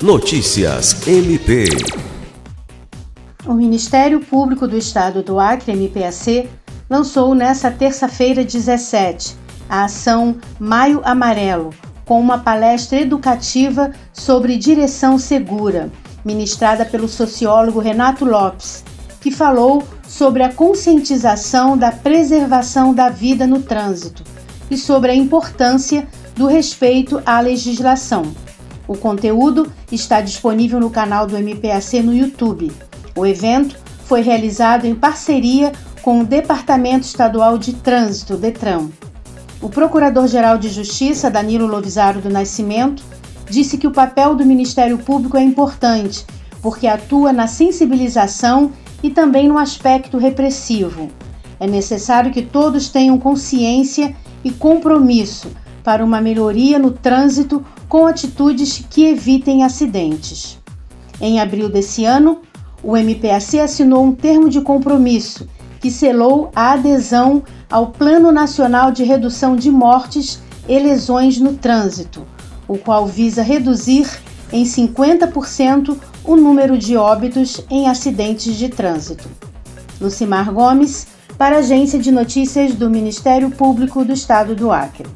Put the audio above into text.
Notícias MP. O Ministério Público do Estado do Acre, MPAC, lançou nesta terça-feira 17 a ação Maio Amarelo, com uma palestra educativa sobre direção segura, ministrada pelo sociólogo Renato Lopes, que falou sobre a conscientização da preservação da vida no trânsito e sobre a importância do respeito à legislação. O conteúdo está disponível no canal do MPAC no YouTube. O evento foi realizado em parceria com o Departamento Estadual de Trânsito, DETRAN. O Procurador-Geral de Justiça, Danilo Lovisaro do Nascimento, disse que o papel do Ministério Público é importante, porque atua na sensibilização e também no aspecto repressivo. É necessário que todos tenham consciência e compromisso para uma melhoria no trânsito com atitudes que evitem acidentes. Em abril desse ano, o MPAC assinou um termo de compromisso que selou a adesão ao Plano Nacional de Redução de Mortes e Lesões no Trânsito, o qual visa reduzir em 50% o número de óbitos em acidentes de trânsito. Lucimar Gomes, para a Agência de Notícias do Ministério Público do Estado do Acre.